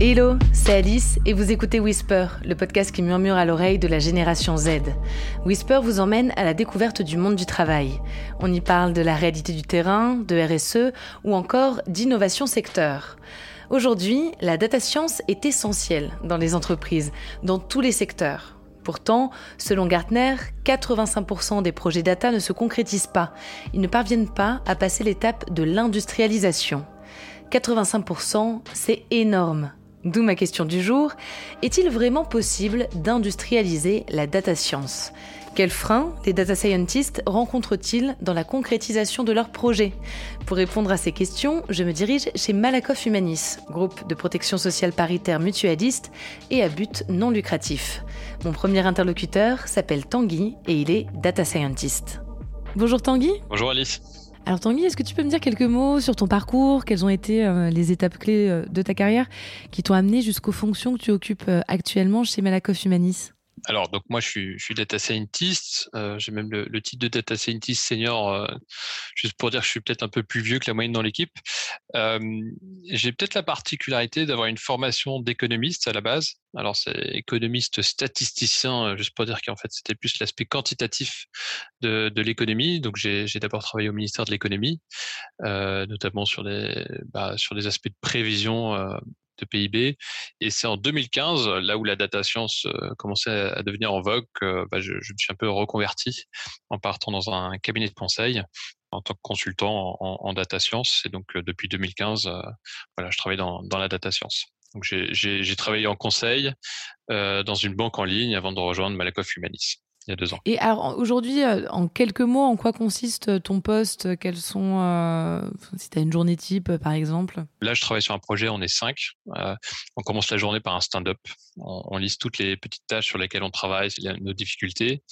Hello, c'est Alice et vous écoutez Whisper, le podcast qui murmure à l'oreille de la génération Z. Whisper vous emmène à la découverte du monde du travail. On y parle de la réalité du terrain, de RSE ou encore d'innovation secteur. Aujourd'hui, la data science est essentielle dans les entreprises, dans tous les secteurs. Pourtant, selon Gartner, 85% des projets data ne se concrétisent pas. Ils ne parviennent pas à passer l'étape de l'industrialisation. 85%, c'est énorme. D'où ma question du jour, est-il vraiment possible d'industrialiser la data science? Quels freins les data scientists rencontrent-ils dans la concrétisation de leurs projets? Pour répondre à ces questions, je me dirige chez Malakoff Humanis, groupe de protection sociale paritaire mutualiste et à but non lucratif. Mon premier interlocuteur s'appelle Tanguy et il est data scientist. Bonjour Tanguy. Bonjour Alice. Alors Tanguy, est-ce que tu peux me dire quelques mots sur ton parcours? Quelles ont été euh, les étapes clés euh, de ta carrière qui t'ont amené jusqu'aux fonctions que tu occupes euh, actuellement chez Malakoff Humanis? Alors, donc moi, je suis, je suis data scientist. Euh, j'ai même le, le, titre de data scientist senior, euh, juste pour dire que je suis peut-être un peu plus vieux que la moyenne dans l'équipe. Euh, j'ai peut-être la particularité d'avoir une formation d'économiste à la base. Alors, c'est économiste statisticien, euh, juste pour dire qu'en fait, c'était plus l'aspect quantitatif de, de l'économie. Donc, j'ai d'abord travaillé au ministère de l'économie, euh, notamment sur des, bah, sur des aspects de prévision PIB. Et c'est en 2015, là où la data science euh, commençait à devenir en vogue, que bah, je, me suis un peu reconverti en partant dans un cabinet de conseil en tant que consultant en, data science. Et donc, euh, depuis 2015, euh, voilà, je travaille dans, la data science. Donc, j'ai travaillé en conseil euh, dans une banque en ligne avant de rejoindre Malakoff Humanis il y a deux ans. Et alors aujourd'hui, euh, en quelques mots, en quoi consiste euh, ton poste? Quels sont, euh, si tu as une journée type par exemple? Là, je travaille sur un projet, on est cinq. Euh, on commence la journée par un stand-up. On, on, liste toutes les petites tâches sur lesquelles on travaille, nos difficultés.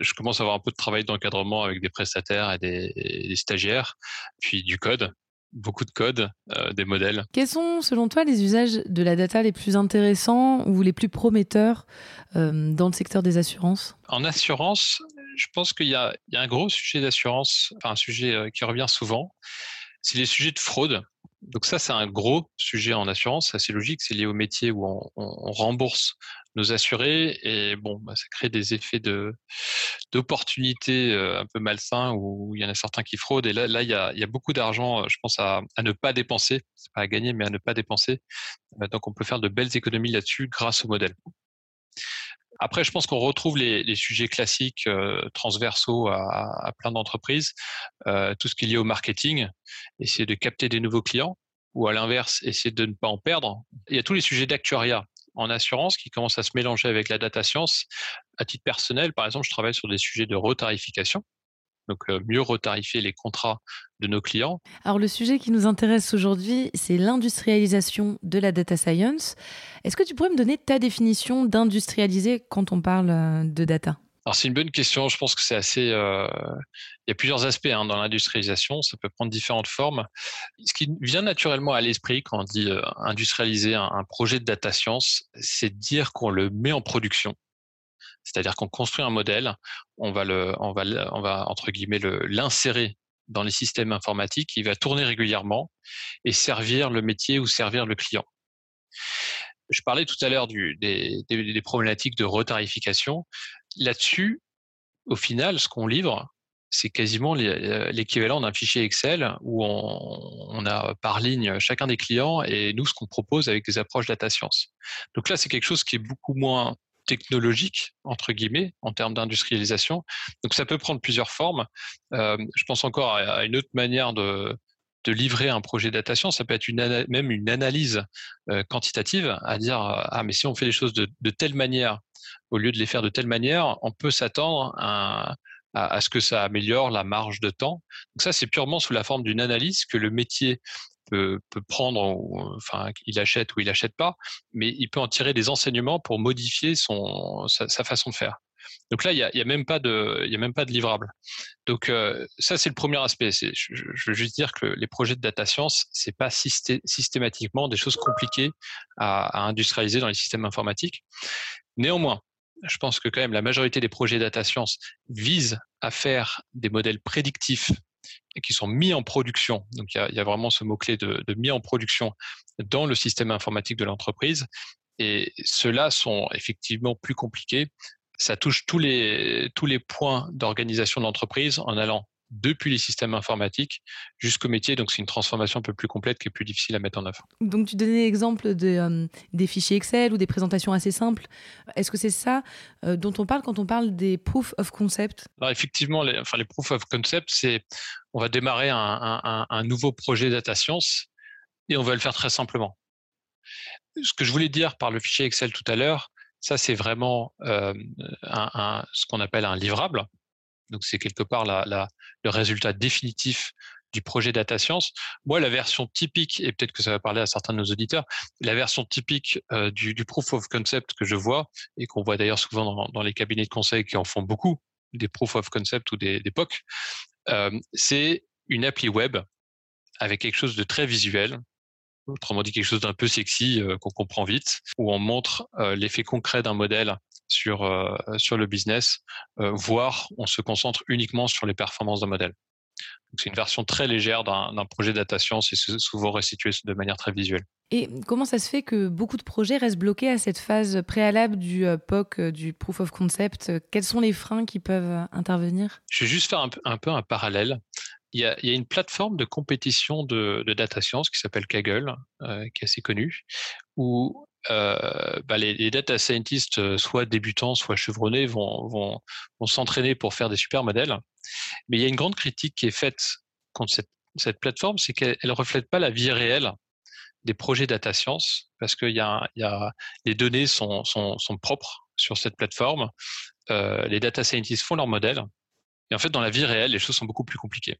Je commence à avoir un peu de travail d'encadrement avec des prestataires et des, et des stagiaires, puis du code beaucoup de code, euh, des modèles. Quels sont, selon toi, les usages de la data les plus intéressants ou les plus prometteurs euh, dans le secteur des assurances? En assurance, je pense qu'il y, y, a un gros sujet d'assurance, enfin un sujet euh, qui revient souvent, c'est les sujets de fraude. Donc ça, c'est un gros sujet en assurance, c'est assez logique, c'est lié au métier où on, on, on rembourse nos assurés et bon, bah, ça crée des effets de d'opportunités un peu malsains où il y en a certains qui fraudent et là, il y a, beaucoup d'argent, je pense à, ne pas dépenser, c'est pas à gagner mais à ne pas dépenser. Donc on peut faire de belles économies là-dessus grâce au modèle. Après, je pense qu'on retrouve les, sujets classiques transversaux à, plein d'entreprises, tout ce qui est lié au marketing, essayer de capter des nouveaux clients, ou à l'inverse, essayer de ne pas en perdre. Il y a tous les sujets d'actuariat en assurance qui commencent à se mélanger avec la data science. À titre personnel, par exemple, je travaille sur des sujets de retarification. Donc, euh, mieux retarifier les contrats de nos clients. Alors, le sujet qui nous intéresse aujourd'hui, c'est l'industrialisation de la data science. Est-ce que tu pourrais me donner ta définition d'industrialiser quand on parle de data? Alors c'est une bonne question. Je pense que c'est assez. Euh, il y a plusieurs aspects hein, dans l'industrialisation. Ça peut prendre différentes formes. Ce qui vient naturellement à l'esprit quand on dit euh, industrialiser un, projet de data science, c'est dire qu'on le met en production. C'est-à-dire qu'on construit un modèle, on va le, on va, on va entre guillemets l'insérer dans les systèmes informatiques. Il va tourner régulièrement et servir le métier ou servir le client. Je parlais tout à l'heure des, des problématiques de retarification là-dessus, au final, ce qu'on livre, c'est quasiment l'équivalent d'un fichier Excel où on, on, a par ligne chacun des clients et nous, ce qu'on propose avec des approches data science. Donc là, c'est quelque chose qui est beaucoup moins technologique, entre guillemets, en termes d'industrialisation. Donc ça peut prendre plusieurs formes. Euh, je pense encore à, une autre manière de, de livrer un projet data ça peut être même une analyse euh, quantitative, à dire, ah, mais si on fait les choses de, telle manière, au lieu de les faire de telle manière, on peut s'attendre à, ce que ça améliore la marge de temps. Donc ça, c'est purement sous la forme d'une analyse que le métier peut, prendre, ou, enfin, il achète ou il achète pas, mais il peut en tirer des enseignements pour modifier sa façon de faire. Donc là, il n'y a, y a, même pas de, livrable. Donc euh, ça, c'est le premier aspect. Je, veux juste dire que les projets de data science, c'est pas systé, systématiquement des choses compliquées à, industrialiser dans les systèmes informatiques. Néanmoins, je pense que quand même la majorité des projets data science visent à faire des modèles prédictifs qui sont mis en production. Donc il y a, vraiment ce mot-clé de mis en production dans le système informatique de l'entreprise. Et ceux-là sont effectivement plus compliqués. Ça touche tous les, tous les points d'organisation d'entreprise en allant depuis les systèmes informatiques jusqu'au métier. Donc, c'est une transformation un peu plus complète qui est plus difficile à mettre en œuvre. Donc, tu donnais l'exemple de, euh, des fichiers Excel ou des présentations assez simples. Est-ce que c'est ça euh, dont on parle quand on parle des proof of concept? Alors, effectivement, les, enfin, les proof of concept, c'est on va démarrer un, un, un nouveau projet data science et on va le faire très simplement. Ce que je voulais dire par le fichier Excel tout à l'heure, ça, c'est vraiment euh, un, ce qu'on appelle un livrable. Donc, c'est quelque part la, le résultat définitif du projet data science. Moi, la version typique, et peut-être que ça va parler à certains de nos auditeurs, la version typique euh, du, du, proof of concept que je vois, et qu'on voit d'ailleurs souvent dans, dans, les cabinets de conseil qui en font beaucoup, des proof of concept ou des, des POC, euh, c'est une appli web avec quelque chose de très visuel, autrement dit quelque chose d'un peu sexy euh, qu'on comprend vite, où on montre euh, l'effet concret d'un modèle sur, euh, sur le business, voire on se concentre uniquement sur les performances d'un modèle. C'est une version très légère d'un projet data science et c'est souvent restitué de manière très visuelle. Et comment ça se fait que beaucoup de projets restent bloqués à cette phase préalable du POC, du Proof of Concept? Quels sont les freins qui peuvent intervenir? Je vais juste faire un, un peu un parallèle il y, a, il y, a, une plateforme de compétition de, de data science qui s'appelle Kaggle, euh, qui est assez connue, où euh, bah les, les, data scientists, euh, soit débutants, soit chevronnés, vont, vont, vont s'entraîner pour faire des super modèles. Mais il y a une grande critique qui est faite contre cette, cette plateforme, c'est qu'elle ne reflète pas la vie réelle des projets data science, parce que y a, y a, les données sont, sont, sont propres sur cette plateforme. Euh, les data scientists font leurs modèles. Et en fait, dans la vie réelle, les choses sont beaucoup plus compliquées.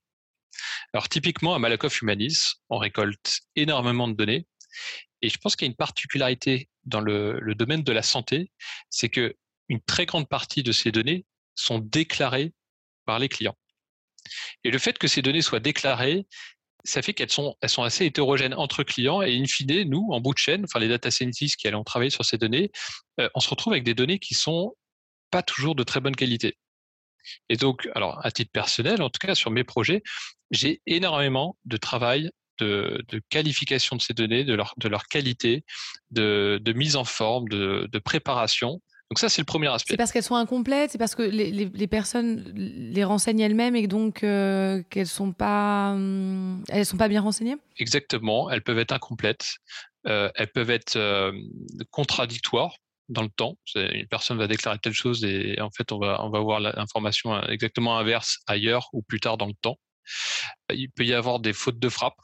Alors typiquement, à Malakoff Humanis, on récolte énormément de données. Et je pense qu'il y a une particularité dans le, domaine de la santé, c'est que une très grande partie de ces données sont déclarées par les clients. Et le fait que ces données soient déclarées, ça fait qu'elles sont, elles sont assez hétérogènes entre clients et in fine, nous, en bout de chaîne, enfin les data scientists qui allons travailler sur ces données, euh, on se retrouve avec des données qui sont pas toujours de très bonne qualité. Et donc, alors à titre personnel, en tout cas sur mes projets, j'ai énormément de travail de, de, qualification de ces données, de leur, de leur qualité, de, de mise en forme, de, préparation. Donc ça, c'est le premier aspect. C'est parce qu'elles sont incomplètes, c'est parce que les, les, les, personnes les renseignent elles-mêmes et donc euh, qu'elles sont pas, elles sont pas bien renseignées? Exactement, elles peuvent être incomplètes, euh, elles peuvent être euh, contradictoires dans le temps. Une personne va déclarer telle chose et en fait, on va, on va voir l'information exactement inverse ailleurs ou plus tard dans le temps. Il peut y avoir des fautes de frappe,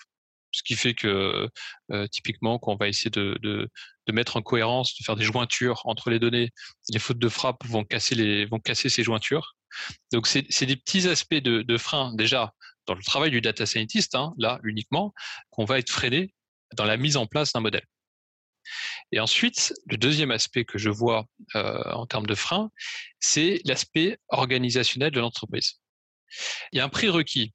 ce qui fait que euh, typiquement, quand on va essayer de, mettre en cohérence, de faire des jointures entre les données, les fautes de frappe vont casser, ces jointures. Donc, c'est des petits aspects de, de frein déjà dans le travail du data scientist, hein, là uniquement, qu'on va être freiné dans la mise en place d'un modèle. Et ensuite, le deuxième aspect que je vois euh, en termes de frein, c'est l'aspect organisationnel de l'entreprise. Il y a un prérequis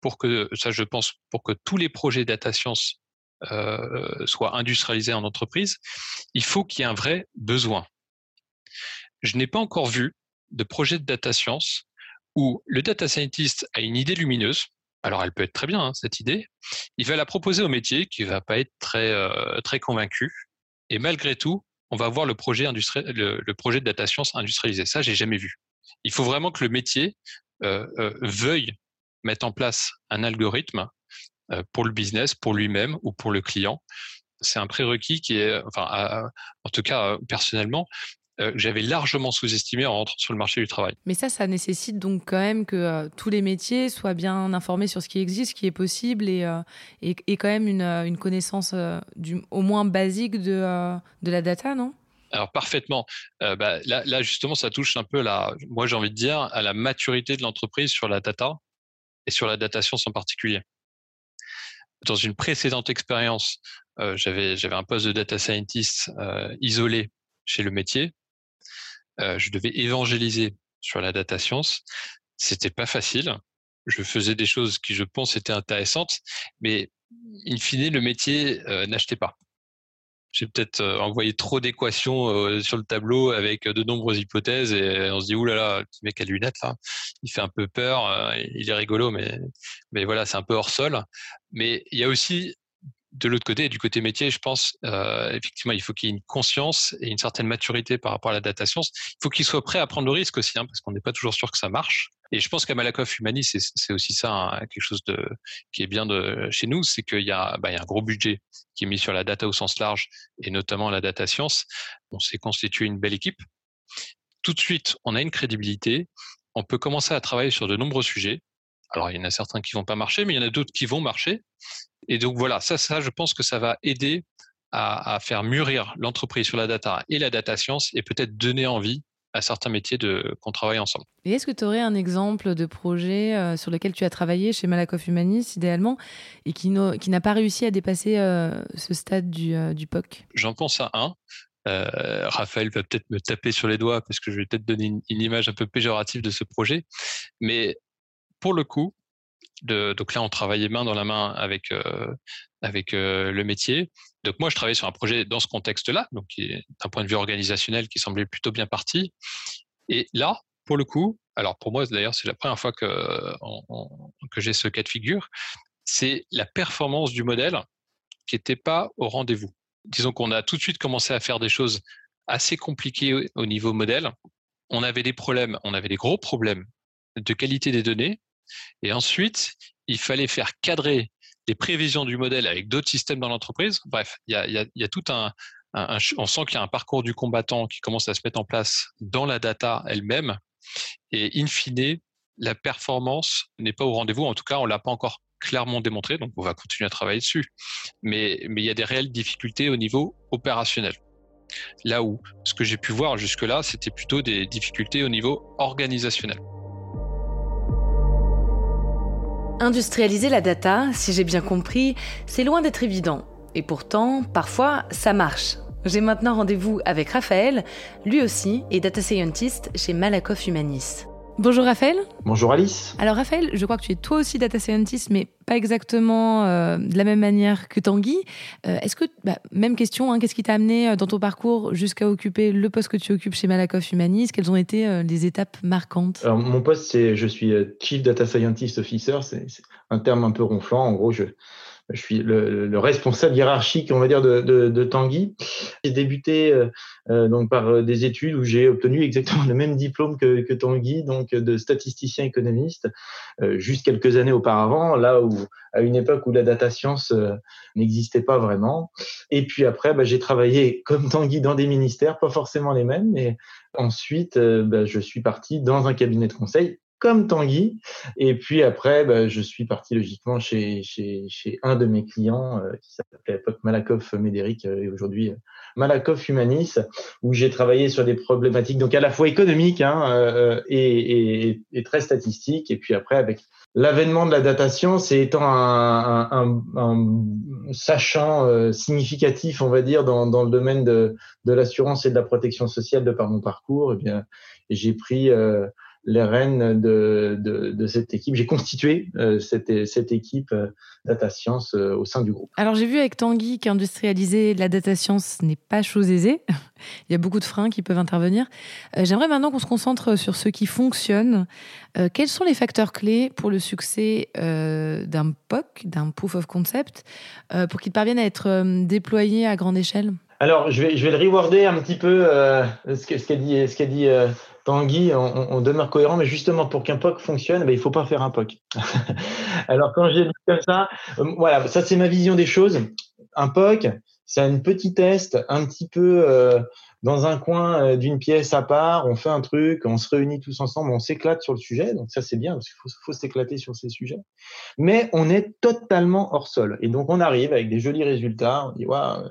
pour que, ça je pense, pour que tous les projets data science euh, soient industrialisés en entreprise, il faut qu'il y ait un vrai besoin. Je n'ai pas encore vu de projet de data science où le data scientist a une idée lumineuse, alors elle peut être très bien hein, cette idée. Il va la proposer au métier qui va pas être très euh, très convaincu. Et malgré tout, on va voir le projet de data science industrialisé. Ça, j'ai jamais vu. Il faut vraiment que le métier euh, euh, veuille mettre en place un algorithme pour le business, pour lui-même ou pour le client. C'est un prérequis qui est, en tout cas personnellement, euh, j'avais largement sous-estimé en rentrant sur le marché du travail. Mais ça, ça nécessite donc quand même que euh, tous les métiers soient bien informés sur ce qui existe, ce qui est possible et, euh, et, et, quand même une, une connaissance euh, du, au moins basique de, de la data, non? Alors parfaitement. Euh, bah, là, là, justement, ça touche un peu la, moi j'ai envie de dire, à la maturité de l'entreprise sur la data et sur la data science en particulier. Dans une précédente expérience, euh, j'avais j'avais un poste de data scientist euh, isolé chez le métier euh, je devais évangéliser sur la data science. C'était pas facile. Je faisais des choses qui, je pense, étaient intéressantes, mais in fine, le métier euh, n'achetait pas. j'ai peut-être euh, envoyé trop d'équations sur le tableau avec de nombreuses hypothèses et on se dit oulala, là là, le mec à lunettes là, il fait un peu peur, il est rigolo, mais mais voilà, c'est un peu hors sol. Mais il y a aussi de l'autre côté, du côté métier, je pense, euh, effectivement, il faut qu'il y ait une conscience et une certaine maturité par rapport à la data science. Il faut qu'il soit prêt à prendre le risque aussi, hein, parce qu'on n'est pas toujours sûr que ça marche. Et je pense qu'à Malakoff Humanis, c'est aussi ça, hein, quelque chose de, qui est bien de, chez nous, c'est qu'il y, a, bah, y a un gros budget qui est mis sur la data au sens large, et notamment la data science. On s'est constitué une belle équipe. Tout de suite, on a une crédibilité. On peut commencer à travailler sur de nombreux sujets. Alors, il y en a certains qui vont pas marcher, mais il y en a d'autres qui vont marcher. Et donc voilà, ça, ça, je pense que ça va aider à, faire mûrir l'entreprise sur la data et la data science et peut-être donner envie à certains métiers de qu'on travaille ensemble. Et est-ce que tu aurais un exemple de projet euh, sur lequel tu as travaillé chez Malakoff Humanis idéalement et qui n'a pas réussi à dépasser euh, ce stade du, euh, du POC J'en pense à un. Raphaël va peut-être me taper sur les doigts parce que je vais peut-être donner une, image un peu péjorative de ce projet. Mais pour le coup, donc là, on travaillait main dans la main avec euh, avec euh, le métier. Donc moi, je travaillais sur un projet dans ce contexte-là, donc d'un point de vue organisationnel, qui semblait plutôt bien parti. Et là, pour le coup, alors pour moi d'ailleurs, c'est la première fois que que j'ai ce cas de figure, c'est la performance du modèle qui n'était pas au rendez-vous. Disons qu'on a tout de suite commencé à faire des choses assez compliquées au niveau modèle. On avait des problèmes, on avait des gros problèmes de qualité des données et ensuite, il fallait faire cadrer les prévisions du modèle avec d'autres systèmes dans l'entreprise. Bref, il y a, tout un, on sent qu'il y a un parcours du combattant qui commence à se mettre en place dans la data elle-même. Et in fine, la performance n'est pas au rendez-vous. En tout cas, on l'a pas encore clairement démontré, donc on va continuer à travailler dessus. Mais il y a des réelles difficultés au niveau opérationnel. Là où ce que j'ai pu voir jusque-là, c'était plutôt des difficultés au niveau organisationnel. Industrialiser la data, si j'ai bien compris, c'est loin d'être évident. Et pourtant, parfois, ça marche. J'ai maintenant rendez-vous avec Raphaël, lui aussi est data scientist chez Malakoff Humanis. Bonjour Raphaël. Bonjour Alice. Alors Raphaël, je crois que tu es toi aussi data scientist, mais pas exactement euh, de la même manière que Tanguy. Euh, est-ce que, bah, même question, hein, qu'est-ce qui t'a amené euh, dans ton parcours jusqu'à occuper le poste que tu occupes chez Malakoff Humanis Quelles ont été les étapes marquantes? Alors mon poste, c'est je suis Chief Data Scientist Officer, c'est un terme un peu ronflant. En gros, je, je suis le, responsable hiérarchique, on va dire, de, de, Tanguy. J'ai débuté euh, euh, donc par euh, des études où j'ai obtenu exactement le même diplôme que, que Tanguy, donc de statisticien économiste, juste quelques années auparavant, là où à une époque où la data science n'existait pas vraiment. Et puis après, bah, j'ai travaillé comme Tanguy dans des ministères, pas forcément les mêmes, mais ensuite, bah, je suis parti dans un cabinet de conseil comme Tanguy. Et puis après, bah, je suis parti logiquement chez, chez, chez un de mes clients euh, qui s'appelait à l'époque Malakoff Médéric euh, et aujourd'hui euh, Malakoff Humanis, où j'ai travaillé sur des problématiques donc à la fois économiques hein, et, et, et, très statistiques. Et puis après, avec l'avènement de la data science et étant un, un, un, sachant significatif, on va dire, dans, dans le domaine de, de l'assurance et de la protection sociale de par mon parcours, eh bien, j'ai pris les rênes de, de, cette équipe. J'ai constitué euh, cette, cette, équipe euh, data science euh, au sein du groupe. Alors j'ai vu avec Tanguy qu'industrialiser la data science n'est pas chose aisée. Il y a beaucoup de freins qui peuvent intervenir. J'aimerais maintenant qu'on se concentre sur ce qui fonctionne. quels sont les facteurs clés pour le succès d'un POC, d'un Proof of Concept, pour qu'il parvienne à être déployé à grande échelle? Alors, je vais, je vais le rewarder un petit peu ce qu'a dit, ce qu'a dit Tanguy, on, on, demeure cohérent, mais justement pour qu'un POC fonctionne, ben, il faut pas faire un POC. Alors quand j'ai dit comme ça, euh, voilà, ça c'est ma vision des choses. Un POC, c'est un petit test, un petit peu euh, dans un coin euh, d'une pièce à part, on fait un truc, on se réunit tous ensemble, on s'éclate sur le sujet, donc ça c'est bien parce qu'il faut, s'éclater sur ces sujets. Mais on est totalement hors sol, et donc on arrive avec des jolis résultats, on dit waouh,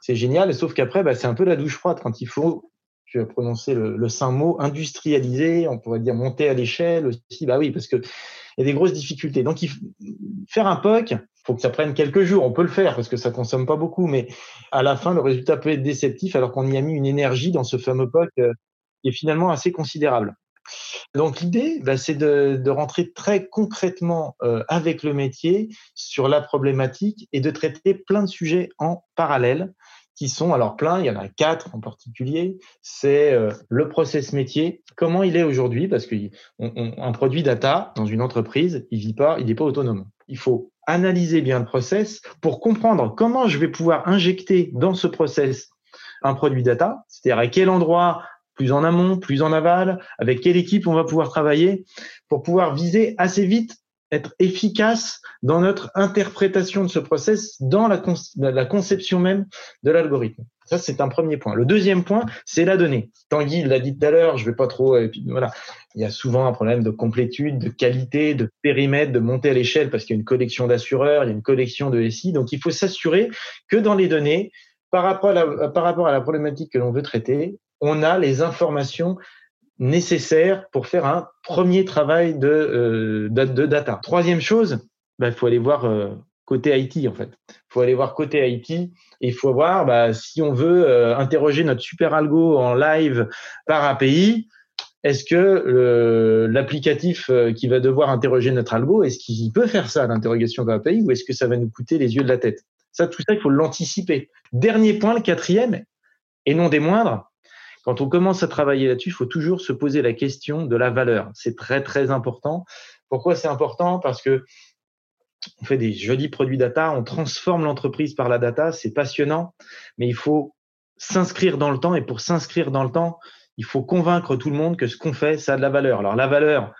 c'est génial, sauf qu'après, bah, c'est un peu la douche froide quand il faut tu as prononcé le, saint mot, industrialiser, on pourrait dire monter à l'échelle aussi, bah oui, parce que il y a des grosses difficultés. Donc, faire un POC, faut que ça prenne quelques jours. On peut le faire parce que ça consomme pas beaucoup, mais à la fin, le résultat peut être déceptif alors qu'on y a mis une énergie dans ce fameux POC euh, qui est finalement assez considérable. Donc l'idée, bah, c'est de, de, rentrer très concrètement euh, avec le métier sur la problématique et de traiter plein de sujets en parallèle qui sont alors plein, il y en a quatre en particulier. C'est euh, le process métier, comment il est aujourd'hui, parce qu'un produit data dans une entreprise, il vit pas, il n'est pas autonome. Il faut analyser bien le process pour comprendre comment je vais pouvoir injecter dans ce process un produit data, c'est-à-dire à quel endroit, plus en amont, plus en aval, avec quelle équipe on va pouvoir travailler pour pouvoir viser assez vite être efficace dans notre interprétation de ce process, dans la, conception même de l'algorithme. Ça, c'est un premier point. Le deuxième point, c'est la donnée. Tanguy l'a dit tout à l'heure, je vais pas trop. Voilà, il y a souvent un problème de complétude, de qualité, de périmètre, de montée à l'échelle parce qu'il y a une collection d'assureurs, il y a une collection de SI. Donc, il faut s'assurer que dans les données, par rapport à la problématique que l'on veut traiter, on a les informations nécessaires pour faire un premier travail de, euh, de, data. Troisième chose, bah, il faut aller voir euh, côté IT en fait. Il faut aller voir côté IT et il faut voir bah, si on veut euh, interroger notre super algo en live par API. Est-ce que l'applicatif qui va devoir interroger notre algo, est-ce qu'il peut faire ça, l'interrogation par API, ou est-ce que ça va nous coûter les yeux de la tête? Ça, tout ça, il faut l'anticiper. Dernier point, le quatrième, et non des moindres, quand on commence à travailler là-dessus, il faut toujours se poser la question de la valeur. C'est très, très important. Pourquoi c'est important? Parce que on fait des jolis produits data, on transforme l'entreprise par la data, c'est passionnant, mais il faut s'inscrire dans le temps et pour s'inscrire dans le temps, il faut convaincre tout le monde que ce qu'on fait, ça a de la valeur. Alors la valeur,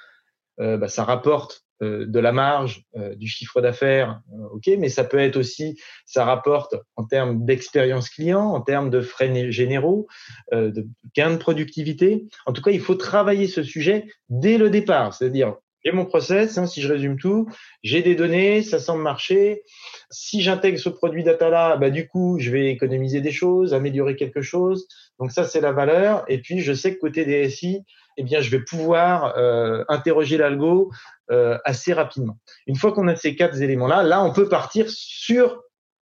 euh, bah, ça rapporte de la marge, euh, du chiffre d'affaires, ok, mais ça peut être aussi, ça rapporte en termes d'expérience client, en termes de frais généraux, de gains de productivité. En tout cas, il faut travailler ce sujet dès le départ, c'est-à-dire j'ai mon process, hein, si je résume tout, j'ai des données, ça semble marcher. Si j'intègre ce produit data là, bah, du coup, je vais économiser des choses, améliorer quelque chose. Donc ça, c'est la valeur. Et puis, je sais que côté DSI, eh bien, je vais pouvoir euh, interroger l'algo euh, assez rapidement. Une fois qu'on a ces quatre éléments-là, là, on peut partir sur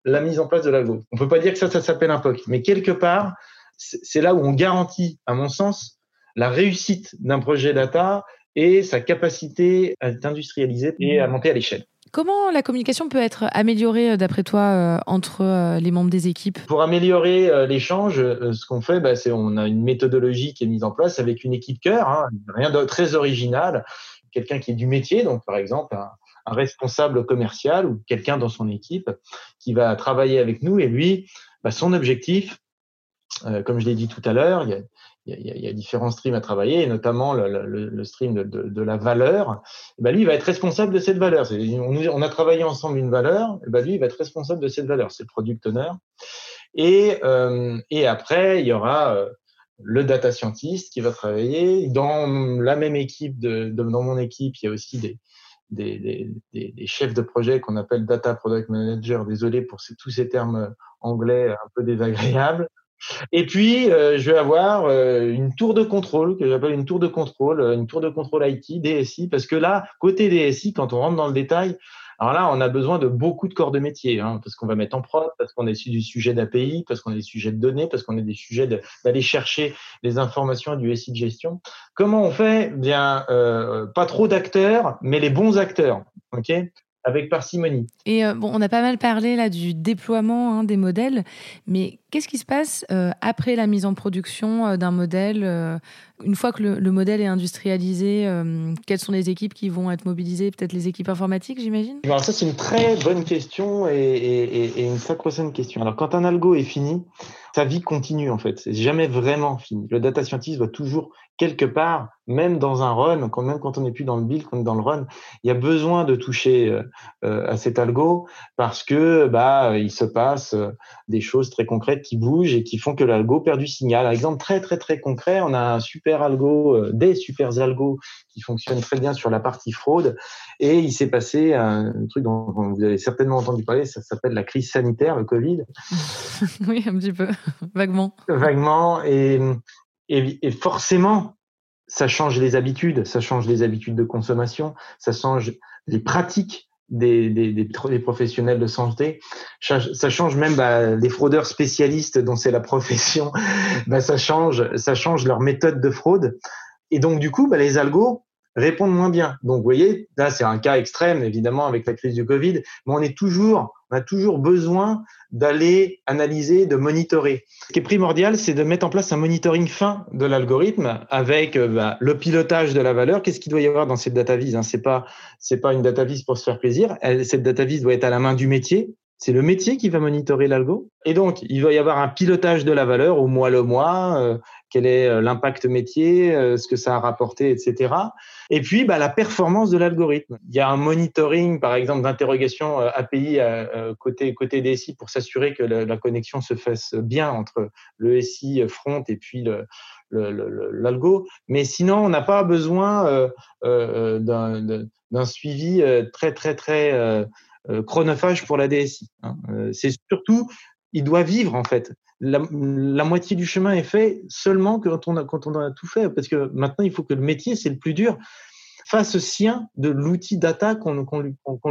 la mise en place de l'algo. On peut pas dire que ça, ça s'appelle un POC, mais quelque part, c'est là où on garantit, à mon sens, la réussite d'un projet data et sa capacité à être industrialisé et à monter à l'échelle. Comment la communication peut être améliorée, euh, d'après toi, euh, entre euh, les membres des équipes? Pour améliorer l'échange, ce qu'on fait, bah, c'est on a une méthodologie qui est mise en place avec une équipe cœur, hein, rien de très original, quelqu'un qui est du métier, donc par exemple un, responsable commercial ou quelqu'un dans son équipe qui va travailler avec nous et lui, bah, son objectif, comme je l'ai dit tout à l'heure, il y, a, différents streams à travailler, et notamment le, stream de, la valeur. Et ben lui, il va être responsable de cette valeur. On, a travaillé ensemble une valeur, et ben lui, il va être responsable de cette valeur. C'est le product owner. Et, euh, et après, il y aura euh, le data scientist qui va travailler. Dans la même équipe, de, dans mon équipe, il y a aussi des, des, des, des chefs de projet qu'on appelle data product manager. Désolé pour tous ces termes anglais un peu désagréables. Et puis, euh, je vais avoir euh, une tour de contrôle, que j'appelle une tour de contrôle, euh, une tour de contrôle IT, DSI, parce que là, côté DSI, quand on rentre dans le détail, alors là, on a besoin de beaucoup de corps de métier, hein, parce qu'on va mettre en prod, parce qu'on est du sujet d'API, parce qu'on est des sujets de données, parce qu'on est des sujets d'aller chercher les informations du SI de gestion. Comment on fait? Bien, pas trop d'acteurs, mais les bons acteurs. Ok? Avec parcimonie. Et bon, on a pas mal parlé là du déploiement hein, des modèles, mais qu'est-ce qui se passe euh, après la mise en production euh, d'un modèle Une fois que le, modèle est industrialisé, quelles sont les équipes qui vont être mobilisées Peut-être les équipes informatiques, j'imagine? Alors ça, c'est une très bonne question et, une sacro-sainte question. Alors quand un algo est fini, sa vie continue en fait. C'est jamais vraiment fini. Le data scientist doit toujours quelque part, même dans un run, même quand on n'est plus dans le build, quand on est dans le run, il y a besoin de toucher euh, euh, à cet algo parce que bah il se passe euh, des choses très concrètes qui bougent et qui font que l'algo perd du signal. Un exemple très très très concret, on a un super algo, des super algos qui fonctionnent très bien sur la partie fraude et il s'est passé un truc dont vous avez certainement entendu parler, ça s'appelle la crise sanitaire, le Covid. oui, un petit peu, vaguement. Vaguement et et, forcément, ça change les habitudes, ça change les habitudes de consommation, ça change les pratiques des, des, des, professionnels de santé. Ça change même bah, les fraudeurs spécialistes dont c'est la profession. Bah, ça change, ça change leur méthode de fraude. Et donc du coup, bah, les algos, répondent moins bien. Donc, vous voyez, là, c'est un cas extrême, évidemment, avec la crise du Covid, mais on est toujours, on a toujours besoin d'aller analyser, de monitorer. Ce qui est primordial, c'est de mettre en place un monitoring fin de l'algorithme avec euh, bah, le pilotage de la valeur. Qu'est-ce qu'il doit y avoir dans cette data vise hein? C'est pas, pas une data vise pour se faire plaisir. Cette data vise doit être à la main du métier. C'est le métier qui va monitorer l'algo. Et donc, il va y avoir un pilotage de la valeur au mois le mois, euh, quel est euh, l'impact métier, euh, ce que ça a rapporté, etc. Et puis, bah, la performance de l'algorithme. Il y a un monitoring, par exemple, d'interrogation API côté, côté DSI pour s'assurer que la, connexion se fasse bien entre le SI front et puis le, l'algo. Mais sinon, on n'a pas besoin d'un suivi très, très, très euh, chronophage pour la DSI. Hein. Euh, c'est surtout, il doit vivre en fait. La, moitié du chemin est fait seulement quand on, a, quand on a tout fait, parce que maintenant il faut que le métier, c'est le plus dur, face sien de l'outil data qu'on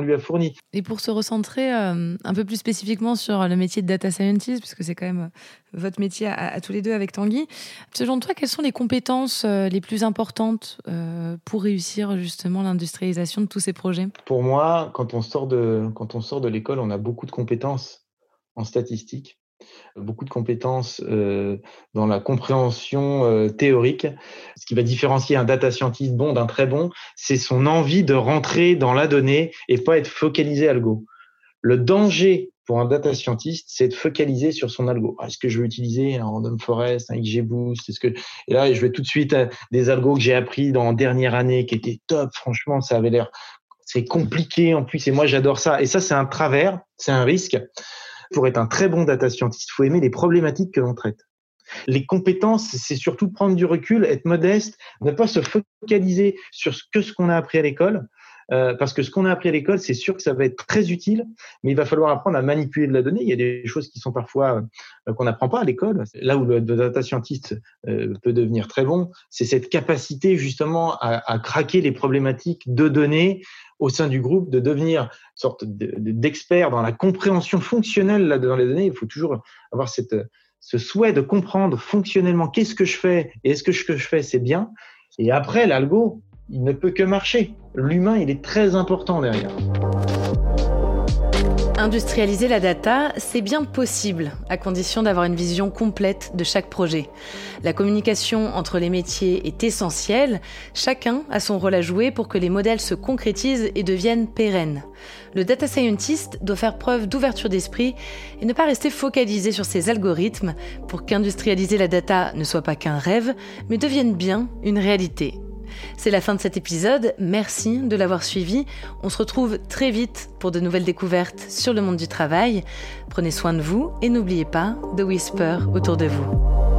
lui, a fourni. Et pour se recentrer euh, un peu plus spécifiquement sur le métier de data scientist, puisque c'est quand même euh, votre métier à, tous les deux avec Tanguy, selon toi, quelles sont les compétences euh, les plus importantes pour réussir justement l'industrialisation de tous ces projets? Pour moi, quand on sort de, quand on sort de l'école, on a beaucoup de compétences en statistique beaucoup de compétences euh, dans la compréhension euh, théorique. Ce qui va différencier un data scientist bon d'un très bon, c'est son envie de rentrer dans la donnée et pas être focalisé algo. Le danger pour un data scientist, c'est de focaliser sur son algo. Est-ce que je vais utiliser un random forest, un XGBoost Est-ce et là, je vais tout de suite à des algos que j'ai appris dans la dernière année qui étaient top. Franchement, ça avait l'air c'est compliqué en plus et moi j'adore ça. Et ça, c'est un travers, c'est un risque. Pour être un très bon data scientist, il faut aimer les problématiques que l'on traite. Les compétences, c'est surtout prendre du recul, être modeste, ne pas se focaliser sur ce que ce qu'on a appris à l'école, euh, parce que ce qu'on a appris à l'école, c'est sûr que ça va être très utile, mais il va falloir apprendre à manipuler de la donnée. Il y a des choses qui sont parfois euh, qu'on n'apprend pas à l'école. Là où le data scientist euh, peut devenir très bon, c'est cette capacité justement à, craquer les problématiques de données au sein du groupe, de devenir sorte d'expert dans la compréhension fonctionnelle là, dans les données. Il faut toujours avoir cette, ce souhait de comprendre fonctionnellement qu'est-ce que je fais et est-ce que ce que je fais c'est bien. Et après, l'algo, il ne peut que marcher. L'humain, il est très important derrière. Industrialiser la data, c'est bien possible, à condition d'avoir une vision complète de chaque projet. La communication entre les métiers est essentielle, chacun a son rôle à jouer pour que les modèles se concrétisent et deviennent pérennes. Le data scientist doit faire preuve d'ouverture d'esprit et ne pas rester focalisé sur ses algorithmes pour qu'industrialiser la data ne soit pas qu'un rêve, mais devienne bien une réalité. C'est la fin de cet épisode, merci de l'avoir suivi. On se retrouve très vite pour de nouvelles découvertes sur le monde du travail. Prenez soin de vous et n'oubliez pas de whisper autour de vous.